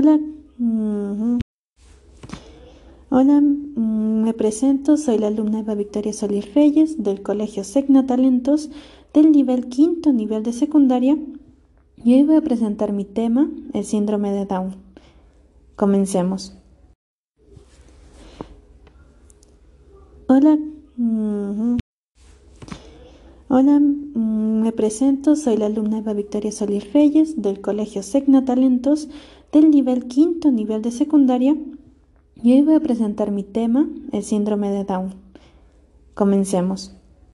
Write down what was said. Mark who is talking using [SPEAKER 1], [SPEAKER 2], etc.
[SPEAKER 1] Hola, hola, mm, me presento, soy la alumna Eva Victoria Solís Reyes del Colegio Segna Talentos del nivel quinto nivel de secundaria y hoy voy a presentar mi tema, el síndrome de Down. Comencemos. Hola, hola, mm, me presento, soy la alumna Eva Victoria Solís Reyes del Colegio Segna Talentos del nivel quinto nivel de secundaria y hoy voy a presentar mi tema, el síndrome de Down. Comencemos.